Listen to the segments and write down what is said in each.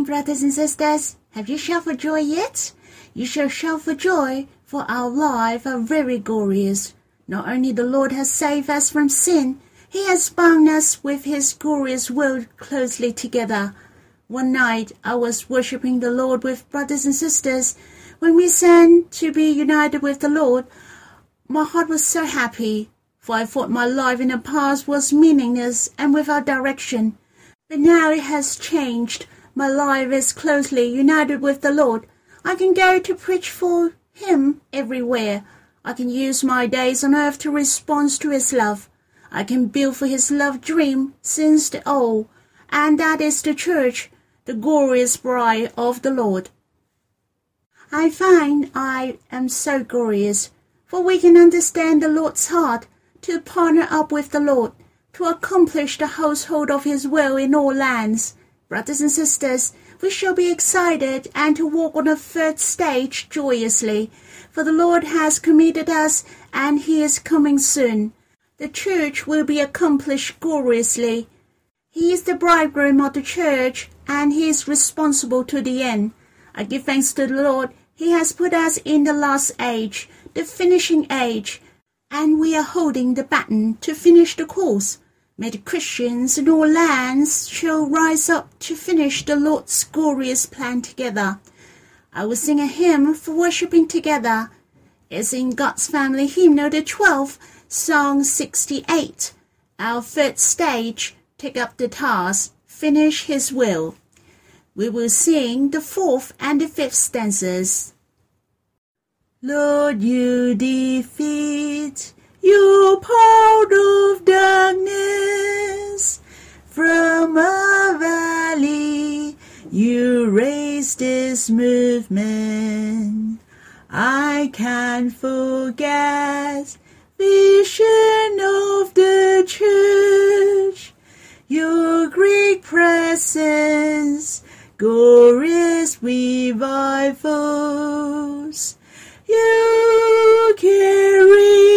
brothers and sisters. Have you shouted for joy yet? You shall shout for joy, for our life are very glorious. Not only the Lord has saved us from sin, He has bound us with His glorious will closely together. One night I was worshipping the Lord with brothers and sisters. When we sang to be united with the Lord, my heart was so happy, for I thought my life in the past was meaningless and without direction. But now it has changed. My life is closely united with the Lord. I can go to preach for Him everywhere. I can use my days on earth to respond to His love. I can build for His love dream since the old, and that is the church, the glorious bride of the Lord. I find I am so glorious, for we can understand the Lord's heart to partner up with the Lord to accomplish the household of his will in all lands. Brothers and sisters, we shall be excited and to walk on the third stage joyously, for the Lord has committed us and he is coming soon. The church will be accomplished gloriously. He is the bridegroom of the church and he is responsible to the end. I give thanks to the Lord. He has put us in the last age, the finishing age, and we are holding the baton to finish the course. May the Christians in all lands shall rise up to finish the Lord's glorious plan together. I will sing a hymn for worshipping together. It's in God's Family Hymnal, the 12th, Song 68. Our third stage, take up the task, finish His will. We will sing the fourth and the fifth stanzas. Lord, you defeat your part of darkness from a valley. You raise this movement. I can't forget vision of the church. Your great presence, glorious revivals. You carry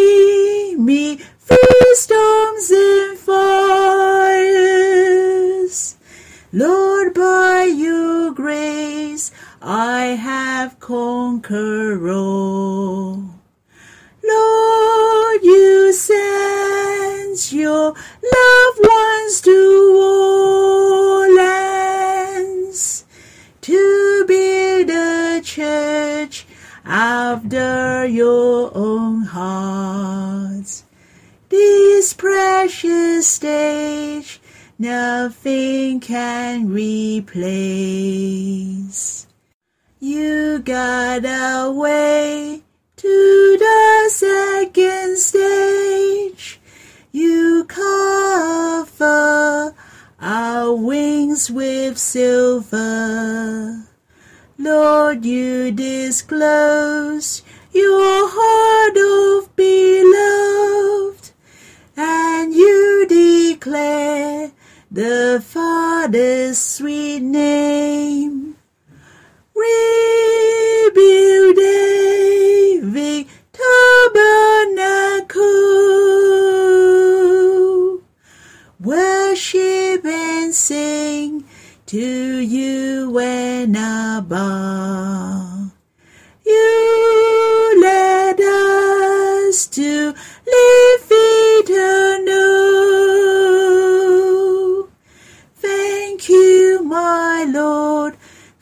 have conquered all. Lord, you send your loved ones to all lands to build a church after your own hearts. This precious stage nothing can replace. You got away to the second stage. You cover our wings with silver. Lord, you disclose your heart of beloved, and you declare the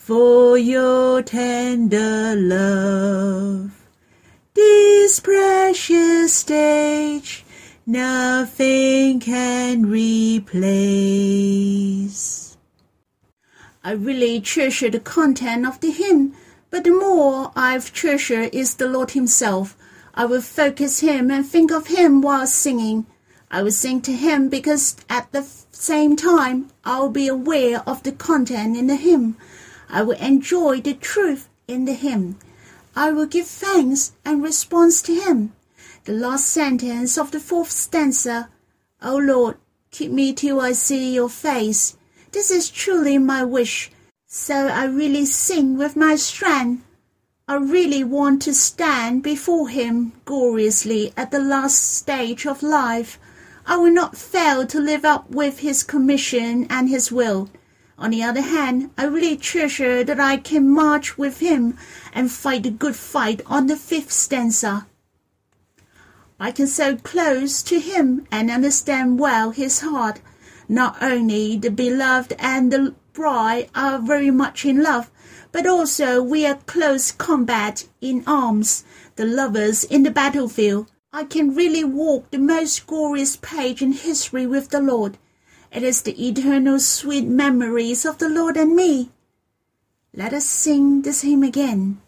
for your tender love. This precious stage nothing can replace. I really treasure the content of the hymn, but the more I've treasured is the Lord Himself. I will focus Him and think of Him while singing. I will sing to Him because at the same time I'll be aware of the content in the hymn. I will enjoy the truth in the hymn. I will give thanks and response to Him. The last sentence of the fourth stanza, O Lord, keep me till I see your face. This is truly my wish, so I really sing with my strength. I really want to stand before Him gloriously at the last stage of life. I will not fail to live up with His commission and His will. On the other hand, I really treasure that I can march with him and fight the good fight on the fifth stanza. I can so close to him and understand well his heart. Not only the beloved and the bride are very much in love, but also we are close combat in arms, the lovers in the battlefield. I can really walk the most glorious page in history with the Lord. It is the eternal sweet memories of the Lord and me. Let us sing this hymn again.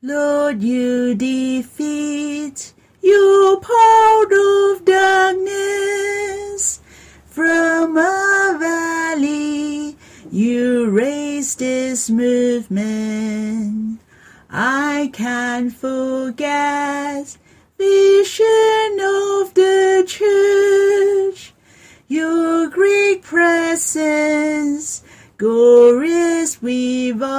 Lord, you defeat your power of darkness from a valley. You raise this movement. I can't forget vision of the church, your great presence, glorious revivals.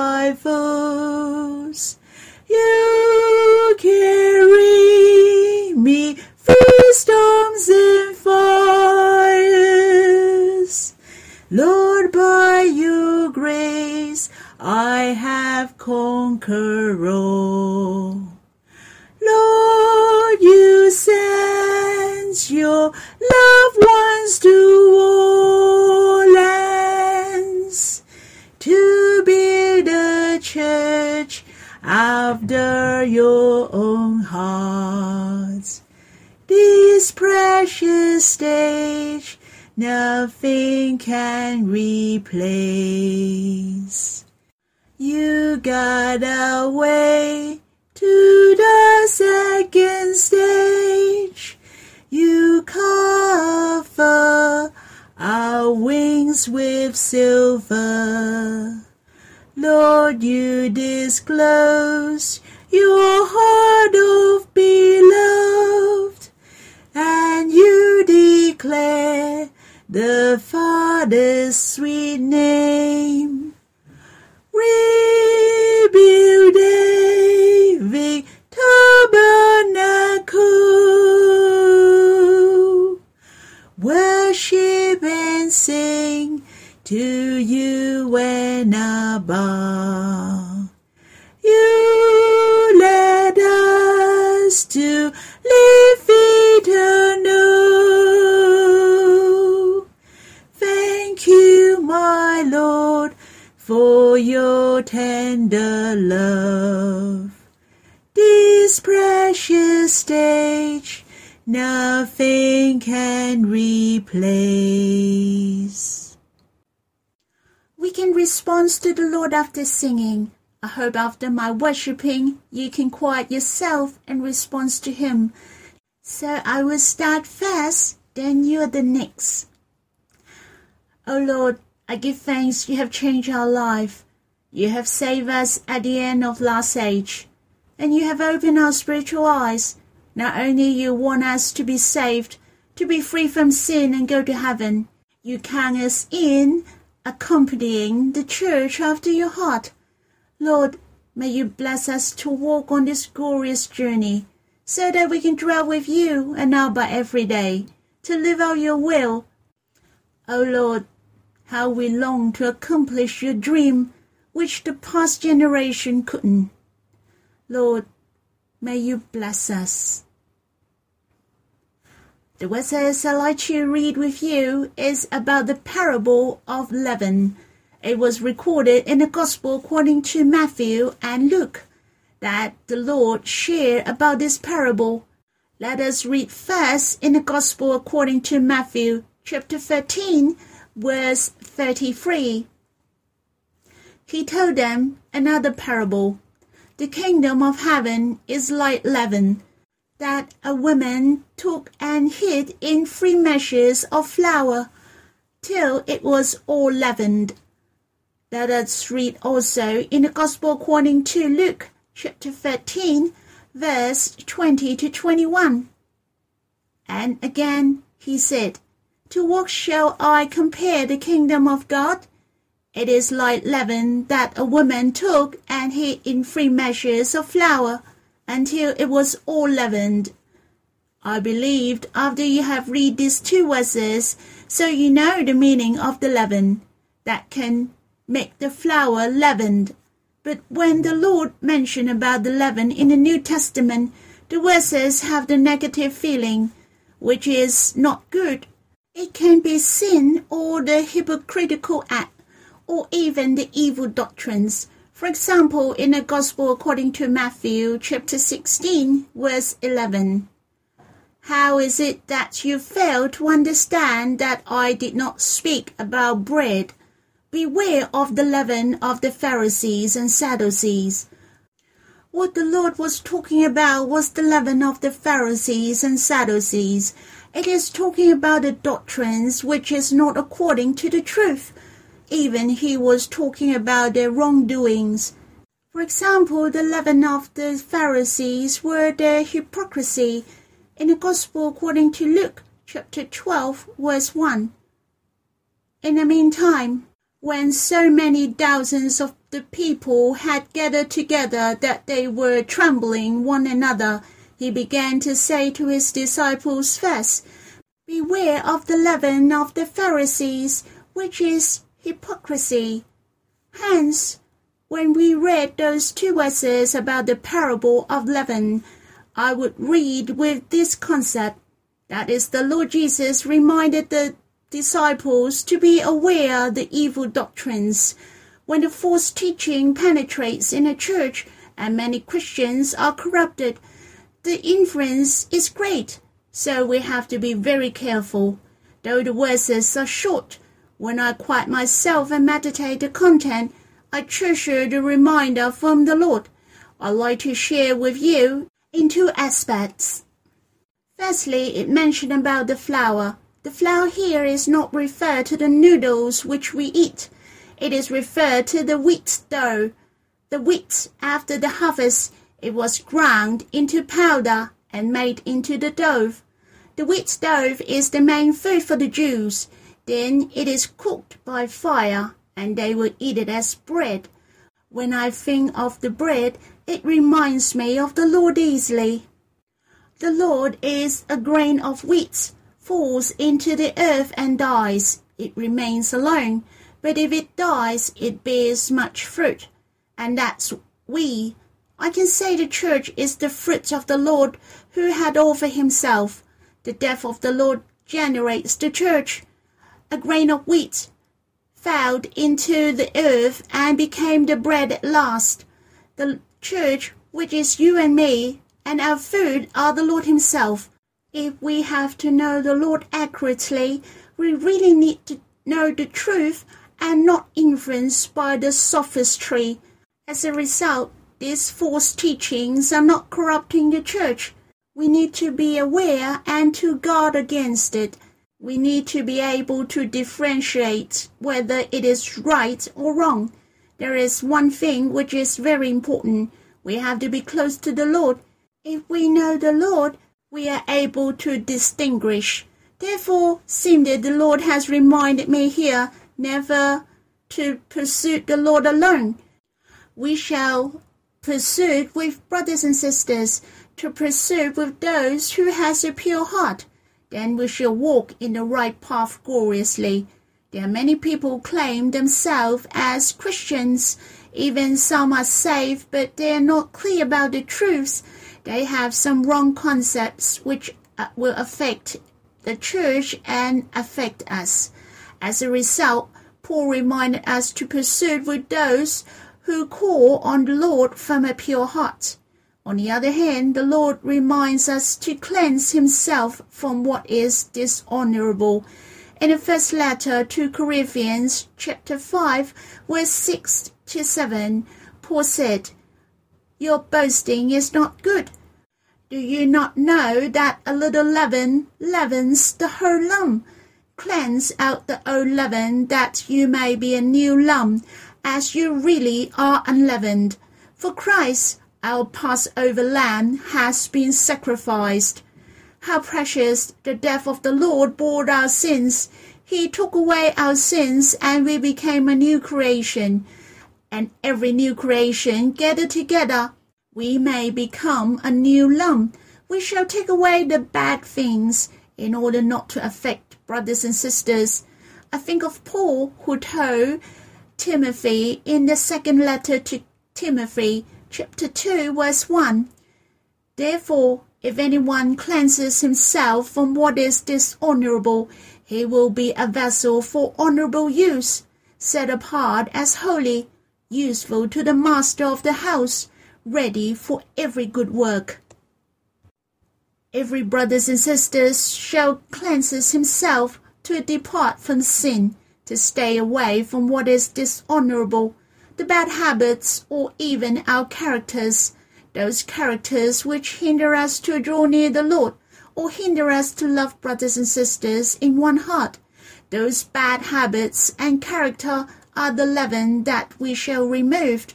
You carry me through storms and fires. Lord, by your grace, I have conquered precious stage nothing can replace. You got away to the second stage. You cover our wings with silver. Lord, you disclose your heart of beloved, and you declare the Father's sweet name. Rebuild stage nothing can replace. We can respond to the Lord after singing. I hope after my worshipping you can quiet yourself and respond to Him. So I will start first, then you are the next. O Lord, I give thanks you have changed our life. You have saved us at the end of last age, and you have opened our spiritual eyes. Not only you want us to be saved, to be free from sin and go to heaven, you count us in, accompanying the church after your heart. Lord, may you bless us to walk on this glorious journey, so that we can dwell with you and Abba every day, to live out your will. O Lord, how we long to accomplish your dream, which the past generation couldn't. Lord, may you bless us. The verses I'd like to read with you is about the parable of leaven. It was recorded in the Gospel according to Matthew and Luke that the Lord shared about this parable. Let us read first in the Gospel according to Matthew chapter 13 verse 33. He told them another parable. The kingdom of heaven is like leaven that a woman took and hid in three measures of flour till it was all leavened. Let us read also in the Gospel according to Luke chapter 13, verse 20 to 21. And again he said, To what shall I compare the kingdom of God? It is like leaven that a woman took and hid in three measures of flour until it was all leavened. I believed after you have read these two verses, so you know the meaning of the leaven. that can make the flour leavened. But when the Lord mentioned about the leaven in the New Testament, the verses have the negative feeling, which is not good. It can be sin or the hypocritical act, or even the evil doctrines. For example, in the Gospel according to Matthew chapter 16, verse 11. How is it that you fail to understand that I did not speak about bread? Beware of the leaven of the Pharisees and Sadducees. What the Lord was talking about was the leaven of the Pharisees and Sadducees. It is talking about the doctrines which is not according to the truth. Even he was talking about their wrongdoings. For example, the leaven of the Pharisees were their hypocrisy in the Gospel according to Luke chapter 12, verse 1. In the meantime, when so many thousands of the people had gathered together that they were trembling one another, he began to say to his disciples first, Beware of the leaven of the Pharisees, which is hypocrisy. Hence, when we read those two verses about the parable of leaven, I would read with this concept. That is, the Lord Jesus reminded the disciples to be aware of the evil doctrines. When the false teaching penetrates in a church and many Christians are corrupted, the influence is great. So we have to be very careful. Though the verses are short, when I quiet myself and meditate the content, I treasure the reminder from the Lord. I'd like to share with you in two aspects. Firstly, it mentioned about the flour. The flour here is not referred to the noodles which we eat. It is referred to the wheat dough. The wheat, after the harvest, it was ground into powder and made into the dough. The wheat dough is the main food for the Jews. Then it is cooked by fire, and they will eat it as bread. When I think of the bread, it reminds me of the Lord easily. The Lord is a grain of wheat, falls into the earth and dies. It remains alone, but if it dies, it bears much fruit. And that's we. I can say the church is the fruit of the Lord who had offered himself. The death of the Lord generates the church. A grain of wheat fell into the earth and became the bread at last. The church, which is you and me, and our food are the Lord Himself. If we have to know the Lord accurately, we really need to know the truth and not influenced by the sophistry. As a result, these false teachings are not corrupting the church. We need to be aware and to guard against it. We need to be able to differentiate whether it is right or wrong. There is one thing which is very important. We have to be close to the Lord. If we know the Lord, we are able to distinguish. Therefore, seems that the Lord has reminded me here never to pursue the Lord alone. We shall pursue with brothers and sisters, to pursue with those who has a pure heart. Then we shall walk in the right path gloriously. There are many people who claim themselves as Christians. Even some are saved, but they are not clear about the truths. They have some wrong concepts which uh, will affect the church and affect us. As a result, Paul reminded us to pursue with those who call on the Lord from a pure heart. On the other hand, the Lord reminds us to cleanse himself from what is dishonorable in the first letter to Corinthians, chapter 5, verse 6 to 7, Paul said, Your boasting is not good. Do you not know that a little leaven leavens the whole lump? Cleanse out the old leaven, that you may be a new lump, as you really are unleavened. For Christ, our Passover lamb, has been sacrificed. How precious the death of the Lord bore our sins. He took away our sins and we became a new creation. And every new creation gathered together, we may become a new lump. We shall take away the bad things in order not to affect brothers and sisters. I think of Paul who told Timothy in the second letter to Timothy, chapter 2, verse 1 Therefore, if anyone cleanses himself from what is dishonorable, he will be a vessel for honorable use, set apart as holy, useful to the master of the house, ready for every good work. Every brothers and sisters shall cleanses himself to depart from sin, to stay away from what is dishonorable, the bad habits, or even our characters, those characters which hinder us to draw near the Lord, or hinder us to love brothers and sisters in one heart. Those bad habits and character are the leaven that we shall remove.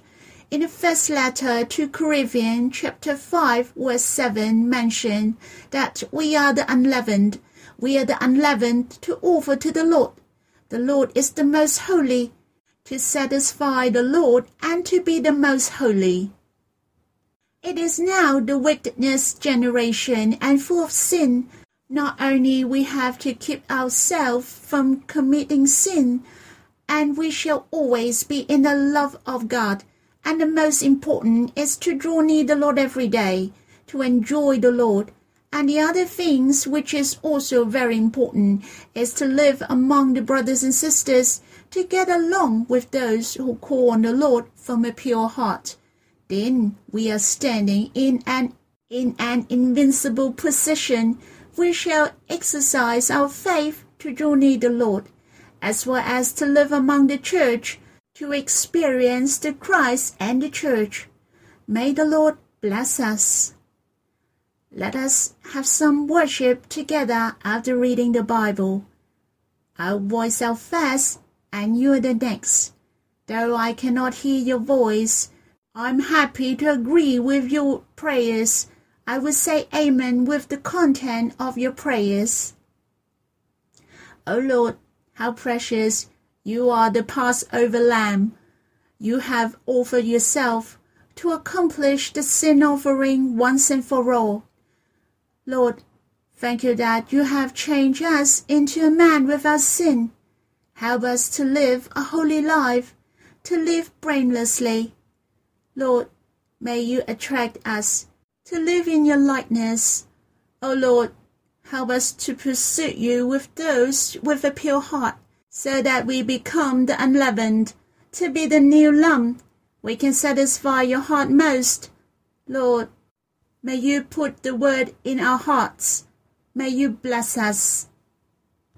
In the first letter to Corinthians, chapter 5, verse 7, mention that we are the unleavened. We are the unleavened to offer to the Lord. The Lord is the most holy, to satisfy the Lord and to be the most holy. It is now the wickedness generation and full of sin. Not only we have to keep ourselves from committing sin, and we shall always be in the love of God. And the most important is to draw near the Lord every day, to enjoy the Lord. And the other things which is also very important is to live among the brothers and sisters, to get along with those who call on the Lord from a pure heart then we are standing in an in an invincible position. We shall exercise our faith to draw near the Lord, as well as to live among the church, to experience the Christ and the church. May the Lord bless us. Let us have some worship together after reading the Bible. I'll voice out first, and you're the next. Though I cannot hear your voice, I'm happy to agree with your prayers. I will say amen with the content of your prayers. O oh Lord, how precious you are the Passover lamb. You have offered yourself to accomplish the sin offering once and for all. Lord, thank you that you have changed us into a man without sin. Help us to live a holy life, to live blamelessly Lord, may you attract us to live in your likeness. O Lord, help us to pursue you with those with a pure heart, so that we become the unleavened, to be the new lump. We can satisfy your heart most. Lord, may you put the word in our hearts. May you bless us.